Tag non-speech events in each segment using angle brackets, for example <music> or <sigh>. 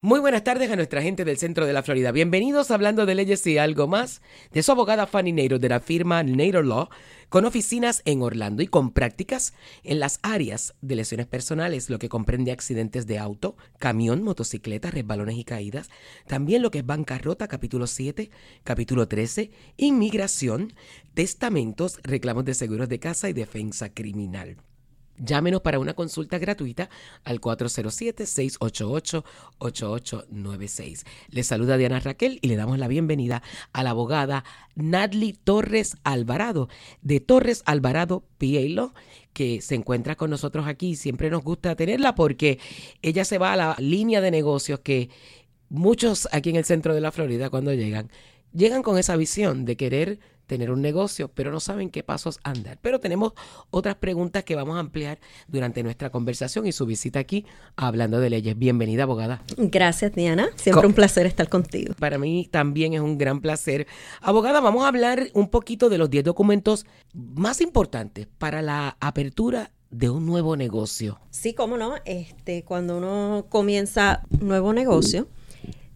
Muy buenas tardes a nuestra gente del centro de la Florida. Bienvenidos a hablando de leyes y algo más de su abogada Fanny Nader de la firma Nader Law, con oficinas en Orlando y con prácticas en las áreas de lesiones personales, lo que comprende accidentes de auto, camión, motocicleta, resbalones y caídas, también lo que es bancarrota, capítulo 7, capítulo 13, inmigración, testamentos, reclamos de seguros de casa y defensa criminal. Llámenos para una consulta gratuita al 407-688-8896. Les saluda Diana Raquel y le damos la bienvenida a la abogada Nadly Torres Alvarado de Torres Alvarado Pielo que se encuentra con nosotros aquí. Siempre nos gusta tenerla porque ella se va a la línea de negocios que muchos aquí en el centro de la Florida cuando llegan, llegan con esa visión de querer tener un negocio, pero no saben qué pasos andar. Pero tenemos otras preguntas que vamos a ampliar durante nuestra conversación y su visita aquí hablando de leyes. Bienvenida, abogada. Gracias, Diana. Siempre un placer estar contigo. Para mí también es un gran placer. Abogada, vamos a hablar un poquito de los 10 documentos más importantes para la apertura de un nuevo negocio. Sí, cómo no. Este, cuando uno comienza un nuevo negocio,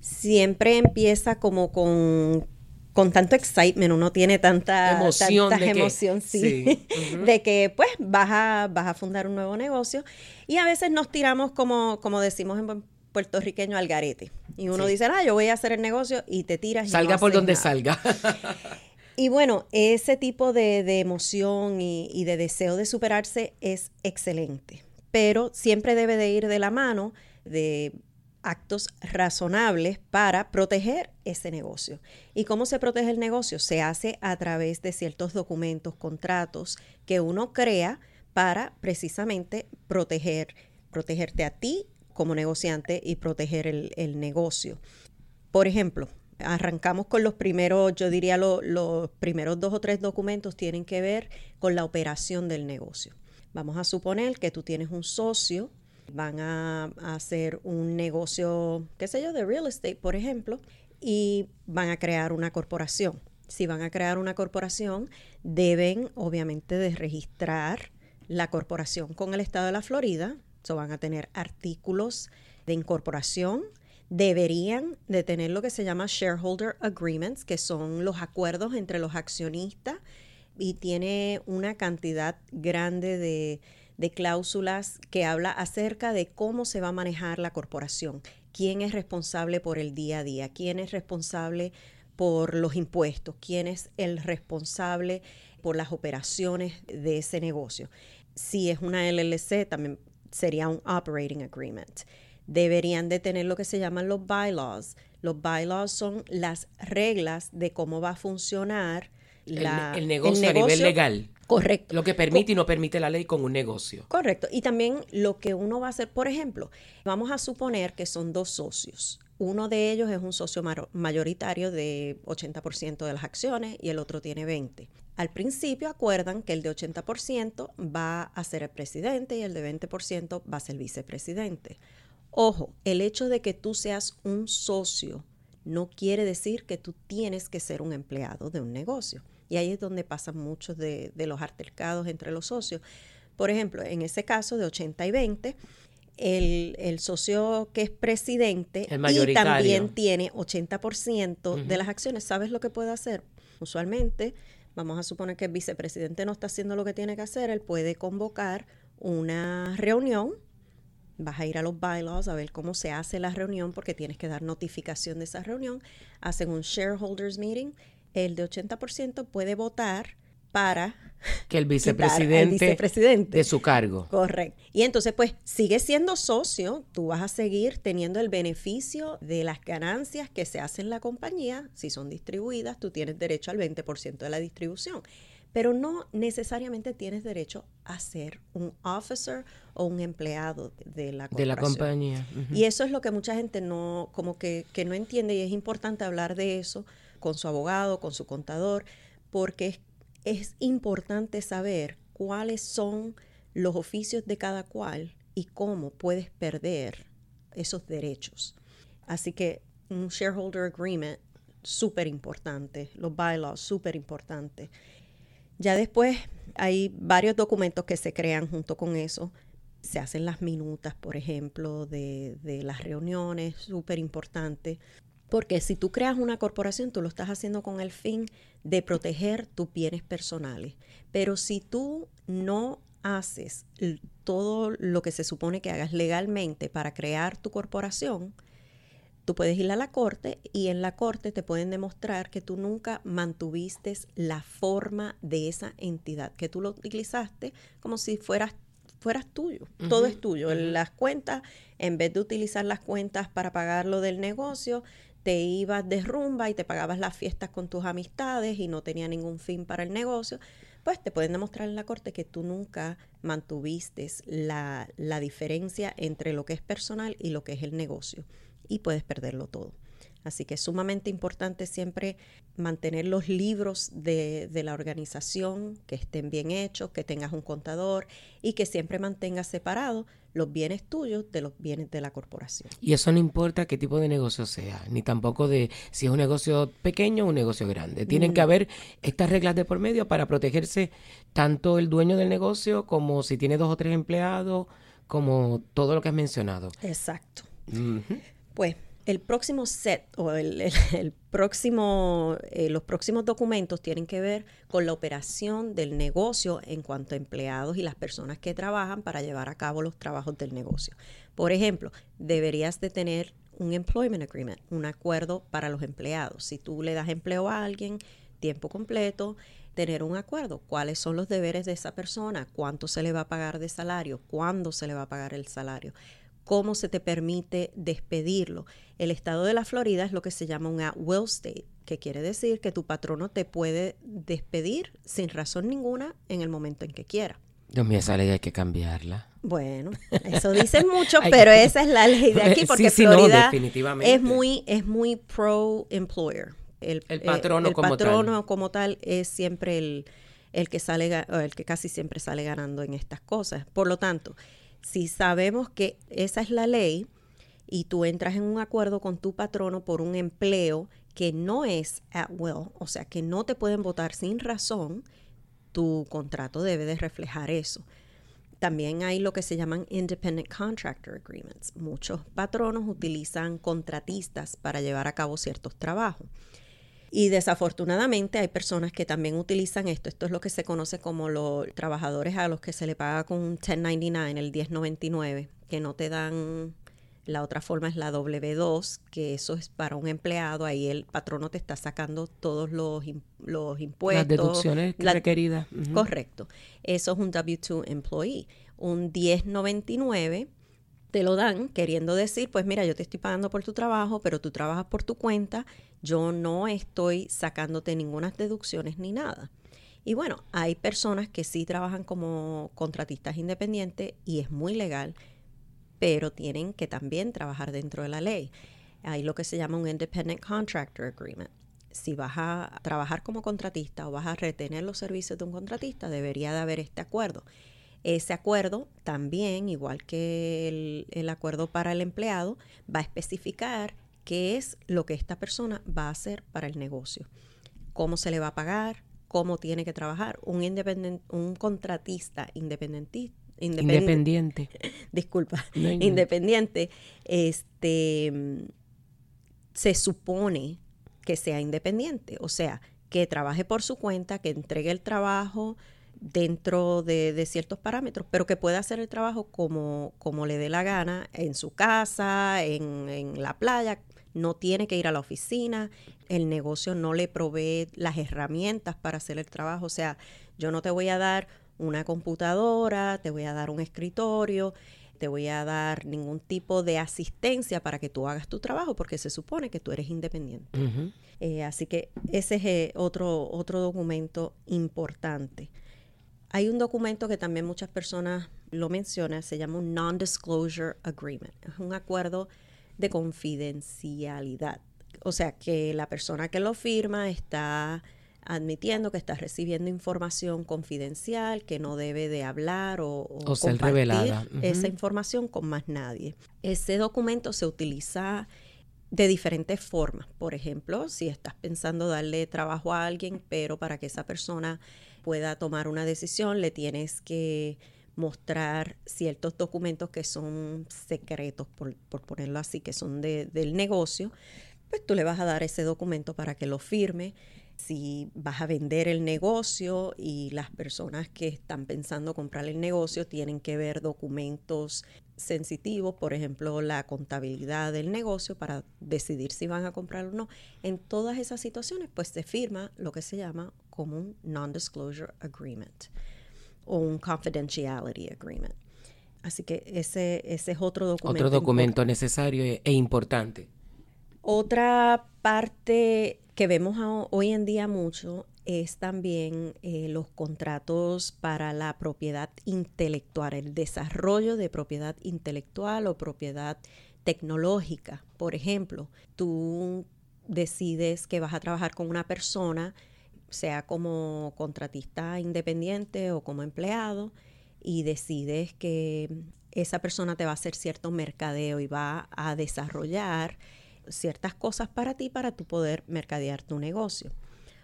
siempre empieza como con con tanto excitement, uno tiene tanta emoción, tanta emoción sí, de que pues vas a, vas a fundar un nuevo negocio. Y a veces nos tiramos como, como decimos en puertorriqueño al garete. Y uno dice, ah, yo voy a hacer el negocio y te tiras. Salga por donde salga. <laughs> y bueno, ese tipo de, de emoción y, y de deseo de superarse es excelente, pero siempre debe de ir de la mano de actos razonables para proteger ese negocio. ¿Y cómo se protege el negocio? Se hace a través de ciertos documentos, contratos que uno crea para precisamente proteger, protegerte a ti como negociante y proteger el, negocio. Por ejemplo, arrancamos con los primeros, yo diría los primeros dos o tres documentos tienen que ver con la operación del negocio. Vamos a suponer que tú tienes un socio van a, hacer un negocio, qué sé yo, de real estate, por ejemplo, y van a crear una corporación. Si van a crear una corporación, deben obviamente de registrar la corporación con el estado de la Florida. So van a tener artículos de incorporación. Deberían de tener lo que se llama shareholder agreements, que son los acuerdos entre los accionistas y tiene una cantidad grande de, de cláusulas que habla acerca de cómo se va a manejar la corporación, quién es responsable por el día a día, quién es responsable por los impuestos, quién es el responsable por las operaciones de ese negocio. Si es una LLC, también sería un operating agreement. Deberían de tener lo que se llaman los bylaws. Los bylaws son las reglas de cómo va a funcionar el, negocio a nivel legal. Correcto. Lo que permite y no permite la ley con un negocio. Correcto. Y también lo que uno va a hacer, por ejemplo, vamos a suponer que son dos socios. Uno de ellos es un socio mayoritario de 80% de las acciones y el otro tiene 20%. Al principio acuerdan que el de 80% va a ser el presidente y el de 20% va a ser el vicepresidente. Ojo, el hecho de que tú seas un socio no quiere decir que tú tienes que ser un empleado de un negocio. Y ahí es donde pasan muchos de, los altercados entre los socios. Por ejemplo, en ese caso de 80 y 20, el, socio que es presidente y también tiene 80% de las acciones, ¿sabes lo que puede hacer? Usualmente, vamos a suponer que el vicepresidente no está haciendo lo que tiene que hacer, él puede convocar una reunión vas a ir a los bylaws a ver cómo se hace la reunión porque tienes que dar notificación de esa reunión. Hacen un shareholders meeting el de 80% puede votar para <laughs> que el vicepresidente, de su cargo. Correcto. Y entonces, pues, sigue siendo socio, tú vas a seguir teniendo el beneficio de las ganancias que se hacen en la compañía, si son distribuidas, tú tienes derecho al 20% de la distribución, pero no necesariamente tienes derecho a ser un officer o un empleado de la, de la compañía. Y eso es lo que mucha gente no, como que, que no entiende y es importante hablar de eso con su abogado, con su contador, porque es, importante saber cuáles son los oficios de cada cual y cómo puedes perder esos derechos. Así que un shareholder agreement, súper importante, los bylaws, súper importante. Ya después hay varios documentos que se crean junto con eso, Se hacen las minutas, por ejemplo, de, de las reuniones, súper importante. Porque si tú creas una corporación, tú lo estás haciendo con el fin de proteger tus bienes personales. Pero si tú no haces todo lo que se supone que hagas legalmente para crear tu corporación, tú puedes ir a la corte y en la corte te pueden demostrar que tú nunca mantuviste la forma de esa entidad, que tú lo utilizaste como si fueras fueras tuyo, todo es tuyo. Las cuentas, en vez de utilizar las cuentas para pagar lo del negocio, te ibas de rumba y te pagabas las fiestas con tus amistades y no tenía ningún fin para el negocio pues te pueden demostrar en la corte que tú nunca mantuviste la, la diferencia entre lo que es personal y lo que es el negocio y puedes perderlo todo. Así que es sumamente importante siempre mantener los libros de, de, la organización, que estén bien hechos, que tengas un contador y que siempre mantengas separados los bienes tuyos de los bienes de la corporación. Y eso no importa qué tipo de negocio sea, ni tampoco de si es un negocio pequeño o un negocio grande. Tienen que haber estas reglas de por medio para protegerse tanto el dueño del negocio como si tiene dos o tres empleados, como todo lo que has mencionado. Exacto. Pues el próximo set o <laughs> el, próximo, eh, los próximos documentos tienen que ver con la operación del negocio en cuanto a empleados y las personas que trabajan para llevar a cabo los trabajos del negocio. Por ejemplo, deberías de tener un employment agreement, un acuerdo para los empleados. Si tú le das empleo a alguien tiempo completo, tener un acuerdo, cuáles son los deberes de esa persona, cuánto se le va a pagar de salario, cuándo se le va a pagar el salario cómo se te permite despedirlo. El estado de la Florida es lo que se llama un at-will state, que quiere decir que tu patrono te puede despedir sin razón ninguna en el momento en que quiera. Dios mío, esa ley hay que cambiarla. Bueno, eso dicen <laughs> mucho, pero <laughs> esa es la ley de aquí porque Florida es muy es muy pro employer. El, el patrono, el como, patrono tal. como tal es siempre el, el que sale el que casi siempre sale ganando en estas cosas. Por lo tanto, si sabemos que esa es la ley y tú entras en un acuerdo con tu patrono por un empleo que no es at will, o sea, que no te pueden votar sin razón, tu contrato debe de reflejar eso. También hay lo que se llaman Independent Contractor Agreements. Muchos patronos utilizan contratistas para llevar a cabo ciertos trabajos. Y desafortunadamente hay personas que también utilizan esto. Esto es lo que se conoce como los trabajadores a los que se le paga con un 1099, el 1099, que no te dan la otra forma es la W2, que eso es para un empleado. Ahí el patrono te está sacando todos los, los impuestos. Las deducciones requeridas. Correcto. Eso es un W2 employee. Un 1099 te lo dan queriendo decir, pues mira, yo te estoy pagando por tu trabajo, pero tú trabajas por tu cuenta, yo no estoy sacándote ninguna deducciones ni nada. Y bueno, hay personas que sí trabajan como contratistas independientes y es muy legal, pero tienen que también trabajar dentro de la ley. Hay lo que se llama un Independent Contractor Agreement. Si vas a trabajar como contratista o vas a retener los servicios de un contratista, debería de haber este acuerdo. Ese acuerdo también, igual que el, acuerdo para el empleado, va a especificar qué es lo que esta persona va a hacer para el negocio, cómo se le va a pagar, cómo tiene que trabajar. Un, un contratista independiente independiente. <laughs> Disculpa, independiente, este se supone que sea independiente, o sea, que trabaje por su cuenta, que entregue el trabajo dentro de, ciertos parámetros, pero que pueda hacer el trabajo como, como le dé la gana, en su casa, en, en la playa, no tiene que ir a la oficina, el negocio no le provee las herramientas para hacer el trabajo, o sea, yo no te voy a dar una computadora, te voy a dar un escritorio, te voy a dar ningún tipo de asistencia para que tú hagas tu trabajo, porque se supone que tú eres independiente. Eh, así que ese es eh, otro, otro documento importante. Hay un documento que también muchas personas lo mencionan, se llama un Non-Disclosure Agreement. Es un acuerdo de confidencialidad. O sea, que la persona que lo firma está admitiendo que está recibiendo información confidencial, que no debe de hablar o, o, ser revelada. esa información con más nadie. Ese documento se utiliza de diferentes formas. Por ejemplo, si estás pensando darle trabajo a alguien, pero para que esa persona pueda tomar una decisión, le tienes que mostrar ciertos documentos que son secretos, por, ponerlo así, que son del negocio, pues tú le vas a dar ese documento para que lo firme. Si vas a vender el negocio y las personas que están pensando comprar el negocio tienen que ver documentos sensitivos, por ejemplo, la contabilidad del negocio para decidir si van a comprar o no. En todas esas situaciones, pues se firma lo que se llama como un non-disclosure agreement o un confidentiality agreement. Así que ese, ese es otro documento. Otro documento necesario e, e importante. Otra parte que vemos hoy en día mucho es también eh, los contratos para la propiedad intelectual, el desarrollo de propiedad intelectual o propiedad tecnológica. Por ejemplo, tú decides que vas a trabajar con una persona sea como contratista independiente o como empleado, y decides que esa persona te va a hacer cierto mercadeo y va a desarrollar ciertas cosas para ti para tu poder mercadear tu negocio.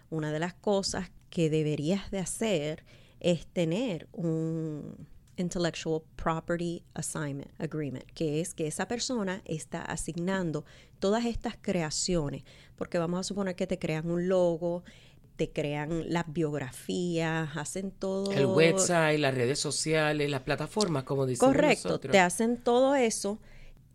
Una de las cosas que deberías de hacer es tener un Intellectual Property Assignment Agreement, que es que esa persona está asignando todas estas creaciones, porque vamos a suponer que te crean un logo, te crean las biografías, hacen todo. El website, las redes sociales, las plataformas, como dicen Correcto, te hacen todo eso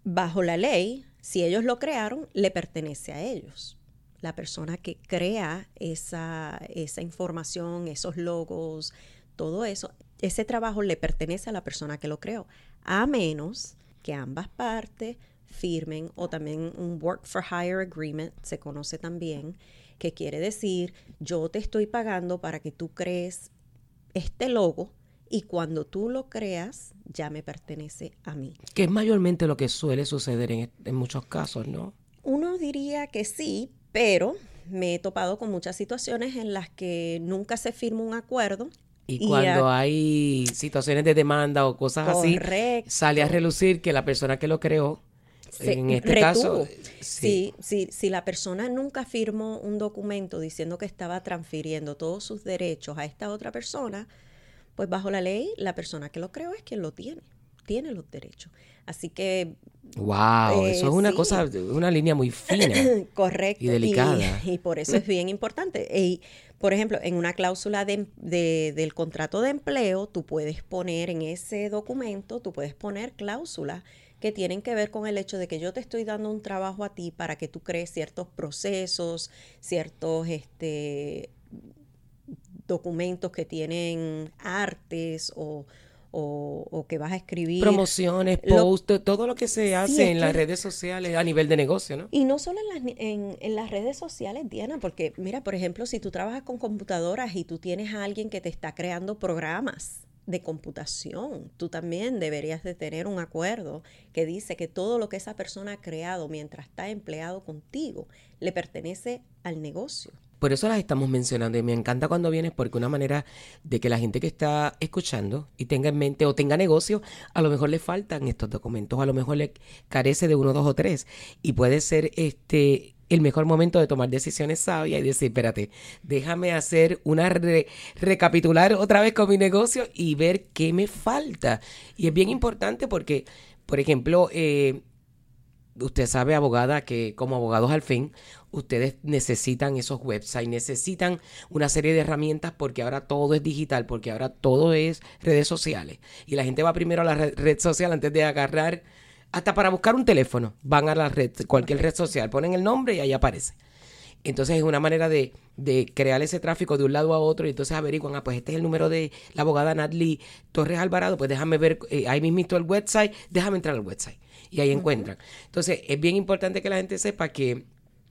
bajo la ley. Si ellos lo crearon, le pertenece a ellos. La persona que crea esa, esa información, esos logos, todo eso, ese trabajo le pertenece a la persona que lo creó, a menos que ambas partes firmen o también un work for hire agreement, se conoce también, que quiere decir yo te estoy pagando para que tú crees este logo y cuando tú lo creas ya me pertenece a mí. Que es mayormente lo que suele suceder en, muchos casos, ¿no? Uno diría que sí, pero me he topado con muchas situaciones en las que nunca se firma un acuerdo. Y, cuando hay situaciones de demanda o cosas así, sale a relucir que la persona que lo creó en este caso, sí. Si, si, la persona nunca firmó un documento diciendo que estaba transfiriendo todos sus derechos a esta otra persona, pues bajo la ley, la persona que lo creó es quien lo tiene, tiene los derechos. Así que... ¡Wow! eso es una eh, cosa, una línea muy fina. <laughs> Correcto. Y delicada. <laughs> Y, por eso es bien importante. Y, por ejemplo, en una cláusula de, del contrato de empleo, tú puedes poner en ese documento, tú puedes poner cláusulas que tienen que ver con el hecho de que yo te estoy dando un trabajo a ti para que tú crees ciertos procesos, ciertos este, documentos que tienen artes o, que vas a escribir. Promociones, posts, todo lo que se hace en las redes sociales a nivel de negocio, ¿no? Y no solo en las, en, en las redes sociales, Diana, porque mira, por ejemplo, si tú trabajas con computadoras y tú tienes a alguien que te está creando programas, de computación. Tú también deberías de tener un acuerdo que dice que todo lo que esa persona ha creado mientras está empleado contigo le pertenece al negocio. Por eso las estamos mencionando y me encanta cuando vienes porque una manera de que la gente que está escuchando y tenga en mente o tenga negocio, a lo mejor le faltan estos documentos, a lo mejor le carece de uno, dos o tres y puede ser este el mejor momento de tomar decisiones sabias y decir, espérate, déjame hacer una recapitular otra vez con mi negocio y ver qué me falta. Y es bien importante porque, por ejemplo, eh, usted sabe, abogada, que como abogados al fin, ustedes necesitan esos websites, necesitan una serie de herramientas porque ahora todo es digital, porque ahora todo es redes sociales. Y la gente va primero a la red social antes de agarrar hasta para buscar un teléfono, van a la red, cualquier red social, ponen el nombre y ahí aparece. Entonces es una manera de, crear ese tráfico de un lado a otro y entonces averiguan, ah, pues este es el número de la abogada Natalie Torres Alvarado, pues déjame ver, eh, ahí mismito el website, déjame entrar al website. Y ahí encuentran. Entonces es bien importante que la gente sepa que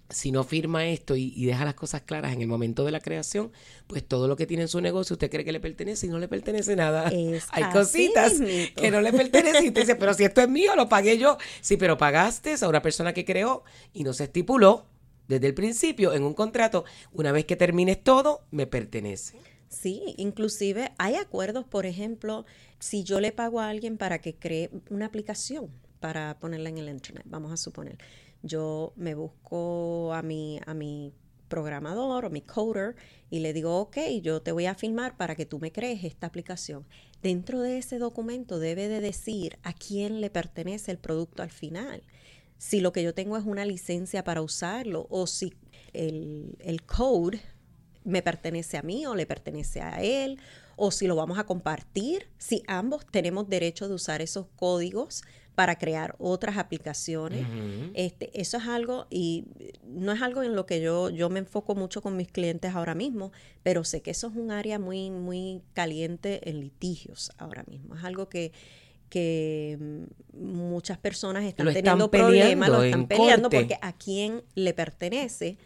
si no firma esto y, deja las cosas claras en el momento de la creación, pues todo lo que tiene en su negocio usted cree que le pertenece y no le pertenece nada. Hay cositas que no le pertenecen y usted dice, pero si esto es mío, lo pagué yo. Sí, pero pagaste a una persona que creó y no se estipuló desde el principio en un contrato, una vez que termines todo, me pertenece. Sí, inclusive hay acuerdos, por ejemplo, si yo le pago a alguien para que cree una aplicación para ponerla en el internet, vamos a suponer yo me busco a mi, a mi programador o mi coder y le digo, ok, yo te voy a filmar para que tú me crees esta aplicación. dentro de ese documento debe de decir a quién le pertenece el producto al final. Si lo que yo tengo es una licencia para usarlo o si el, el code me pertenece a mí o le pertenece a él o si lo vamos a compartir, si ambos tenemos derecho de usar esos códigos para crear otras aplicaciones. este, eso es algo, y no es algo en lo que yo, yo me enfoco mucho con mis clientes ahora mismo, pero sé que eso es un área muy, muy caliente en litigios ahora mismo. Es algo que, que mm, muchas personas están, teniendo problemas, lo están peleando porque a quién le pertenece.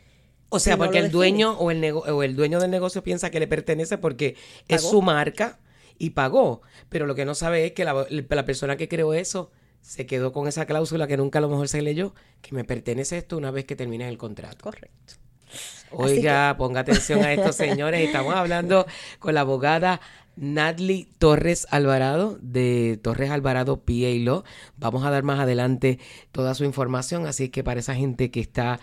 O sea, porque el dueño o el, o el dueño del negocio piensa que le pertenece porque es su marca y pagó. Pero lo que no sabe es que la, la persona que creó eso se quedó con esa cláusula que nunca a lo mejor se leyó, que me pertenece esto una vez que termine el contrato. Correcto. Oiga, ponga atención a estos señores. Estamos hablando con la abogada Nadly Torres Alvarado de Torres Alvarado PA. Vamos a dar más adelante toda su información, así que para esa gente que está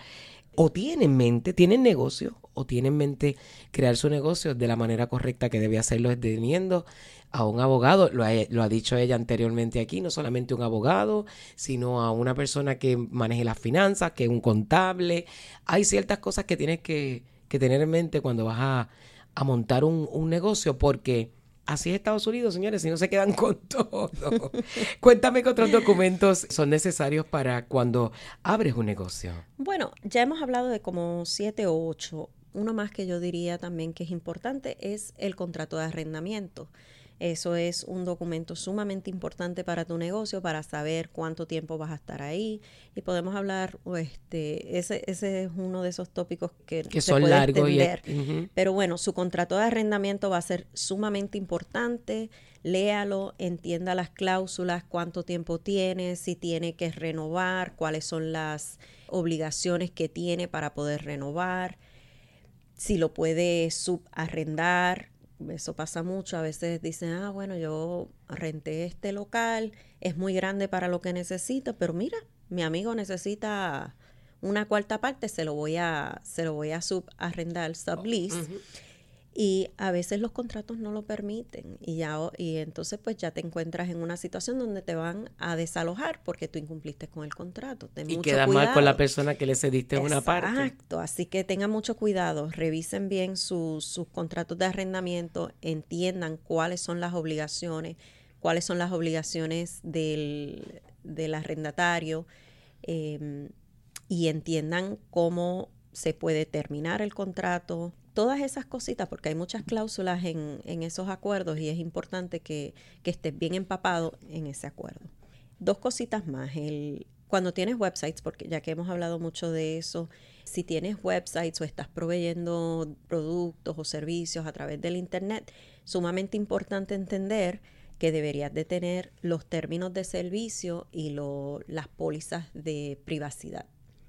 o tiene en mente, tiene negocio o tiene en mente crear su negocio de la manera correcta que debe hacerlo es teniendo a un abogado, lo ha, dicho ella anteriormente aquí, no solamente un abogado, sino a una persona que maneje las finanzas, que es un contable. Hay ciertas cosas que tienes que, tener en mente cuando vas a, montar un, un, negocio, porque así es Estados Unidos, señores, si no se quedan <laughs> con todo. Cuéntame qué otros documentos son necesarios para cuando abres un negocio. Bueno, ya hemos hablado de como siete o ocho. Uno más que yo diría también que es importante es el contrato de arrendamiento. Eso es un documento sumamente importante para tu negocio, para saber cuánto tiempo vas a estar ahí. Y podemos hablar, este, ese, ese es uno de esos tópicos que, que son largos. Pero bueno, su contrato de arrendamiento va a ser sumamente importante. Léalo, entienda las cláusulas, cuánto tiempo tiene, si tiene que renovar, cuáles son las obligaciones que tiene para poder renovar, si lo puede subarrendar, eso pasa mucho. A veces dicen, ah, bueno, yo renté este local, es muy grande para lo que necesito, pero mira, mi amigo necesita una cuarta parte, se lo voy a, se lo voy a subarrendar, sublease. Y a veces los contratos no lo permiten y ya y entonces pues ya te encuentras en una situación donde te van a desalojar porque tú incumpliste con el contrato. y queda mal con la persona que le cediste una parte. Exacto, así que tengan mucho cuidado, revisen bien sus contratos de arrendamiento, entiendan cuáles son las obligaciones, cuáles son las obligaciones del, arrendatario em, y entiendan cómo se puede terminar el contrato, todas esas cositas, porque hay muchas cláusulas en, esos acuerdos y es importante que, estés bien empapado en ese acuerdo. Dos cositas más. El, cuando tienes websites, porque ya que hemos hablado mucho de eso, si tienes websites o estás proveyendo productos o servicios a través del Internet, sumamente importante entender que deberías de tener los términos de servicio y las pólizas de privacidad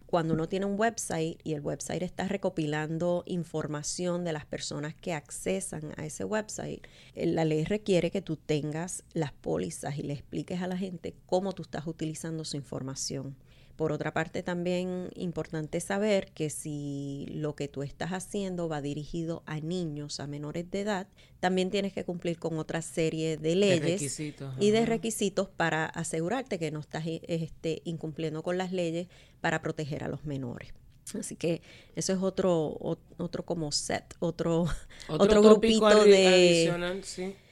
cuando uno tiene un website y el website está recopilando información de las personas que accesan a ese website, eh, la ley requiere que tú tengas las pólizas y le expliques a la gente cómo tú estás utilizando su información. Por otra parte, también importante saber que si lo que tú estás haciendo va dirigido a niños, a menores de edad, también tienes que cumplir con otra serie de leyes y de requisitos para asegurarte que no estás este, incumpliendo con las leyes para proteger a los menores. Así que eso es otro, otro como set, otro, <laughs> otro, grupito de,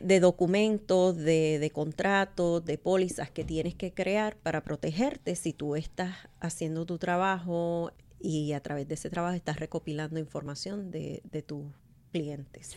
de documentos, de, de contratos, de pólizas que tienes que crear para protegerte si tú estás haciendo tu trabajo y a través de ese trabajo estás recopilando información de, de tus clientes.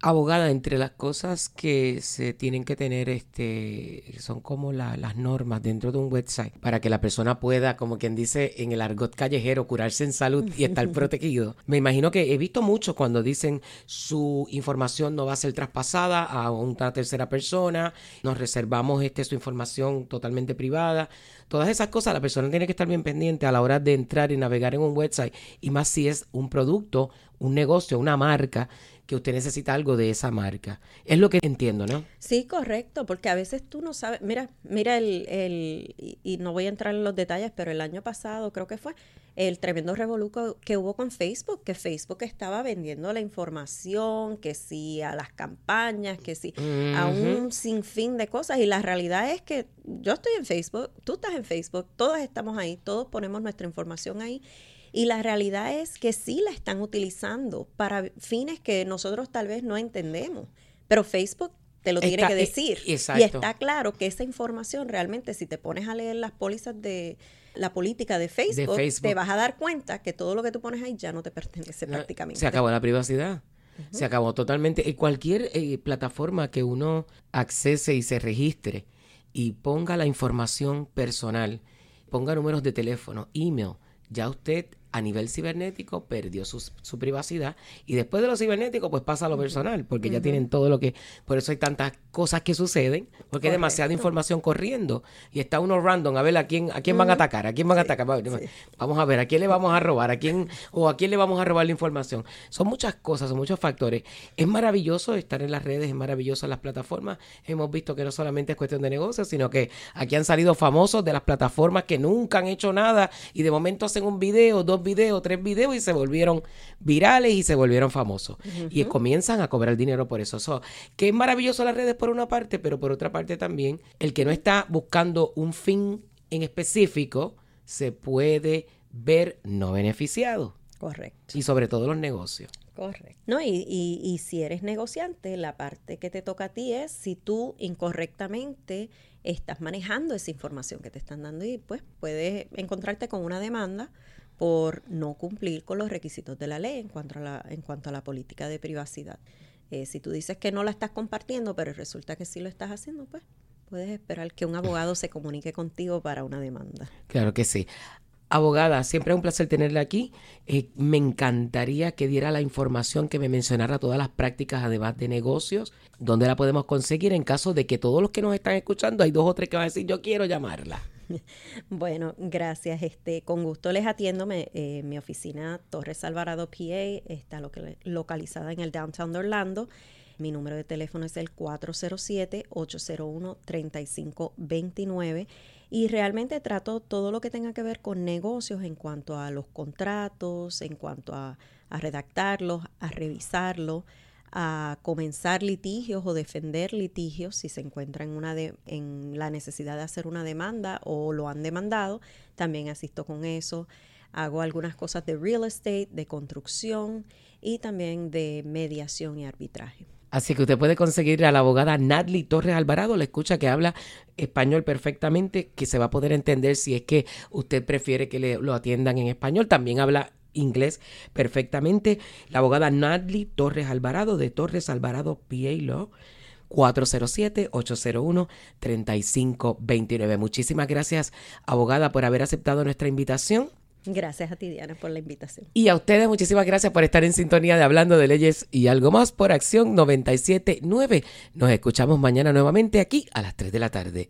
Abogada, entre las cosas que se tienen que tener, este, son como las normas dentro de un website para que la persona pueda, como quien dice en el argot callejero, curarse en salud y estar <laughs> protegido. Me imagino que he visto mucho cuando dicen su información no va a ser traspasada a una tercera persona, nos reservamos este, su información totalmente privada. Todas esas cosas la persona tiene que estar bien pendiente a la hora de entrar y navegar en un website y más si es un producto un negocio, una marca, que usted necesita algo de esa marca. Es lo que entiendo, ¿no? Sí, correcto, porque a veces tú no sabes, mira, mira el, el y, no voy a entrar en los detalles, pero el año pasado creo que fue el tremendo revoluco que hubo con Facebook, que Facebook estaba vendiendo la información, que sí a las campañas, que sí a un sinfín de cosas. Y la realidad es que yo estoy en Facebook, tú estás en Facebook, todos estamos ahí, todos ponemos nuestra información ahí. Y la realidad es que sí la están utilizando para fines que nosotros tal vez no entendemos, pero Facebook te lo tiene que eh, decir. Y está claro que esa información realmente, si te pones a leer las pólizas de la política de Facebook, te vas a dar cuenta que todo lo que tú pones ahí ya no te pertenece prácticamente. Se acabó la privacidad. Se acabó totalmente. Y cualquier eh, plataforma que uno accese y se registre y ponga la información personal, ponga números de teléfono, email, ya usted a nivel cibernético perdió su, su, privacidad y después de lo cibernético pues pasa a lo personal porque ya tienen todo lo que por eso hay tantas cosas que suceden porque hay demasiada información corriendo y está uno random a ver a quién a quién van a atacar a quién van a atacar. Vamos a ver a quién le vamos a robar a quién o a quién le vamos a robar la información son muchas cosas son muchos factores. Es maravilloso estar en las redes es maravilloso en las plataformas. Hemos visto que no solamente es cuestión de negocios sino que aquí han salido famosos de las plataformas que nunca han hecho nada y de momento hacen un video dos videos, tres videos y se volvieron virales y se volvieron famosos. Y comienzan a cobrar dinero por eso. que es maravilloso las redes por una parte, pero por otra parte también, el que no está buscando un fin en específico se puede ver no beneficiado. Correcto. Y sobre todo los negocios. Correcto. No, y, y, y, si eres negociante, la parte que te toca a ti es si tú incorrectamente estás manejando esa información que te están dando y pues puedes encontrarte con una demanda por no cumplir con los requisitos de la ley en cuanto a la, en cuanto a la política de privacidad. Eh, si tú dices que no la estás compartiendo, pero resulta que sí lo estás haciendo, pues puedes esperar que un abogado se comunique contigo para una demanda. Claro que sí. Abogada, siempre es un placer tenerla aquí. Eh, me encantaría que diera la información, que me mencionara todas las prácticas además de negocios, donde la podemos conseguir en caso de que todos los que nos están escuchando, hay dos o tres que van a decir, yo quiero llamarla. <laughs> Bueno, gracias. Este, con gusto les atiendo. Eh, mi oficina Torres Alvarado PA está localizada en el downtown de Orlando. Mi número de teléfono es el 407-801-3529 y realmente trato todo lo que tenga que ver con negocios en cuanto a los contratos, en cuanto a, a redactarlos, a revisarlos, a comenzar litigios o defender litigios si se encuentra en, una en la necesidad de hacer una demanda o lo han demandado. También asisto con eso. Hago algunas cosas de real estate, de construcción y también de mediación y arbitraje. Así que usted puede conseguir a la abogada Nadly Torres Alvarado, le escucha que habla español perfectamente, que se va a poder entender si es que usted prefiere que le, lo atiendan en español. También habla perfectamente. La abogada Nadly Torres Alvarado de Torres Alvarado Law. 407-801-3529. Muchísimas gracias, abogada, por haber aceptado nuestra invitación. Gracias a ti, Diana, por la invitación. Y a ustedes, muchísimas gracias por estar en sintonía de Hablando de Leyes y algo más por Acción 979. Nos escuchamos mañana nuevamente aquí a las 3 de la tarde.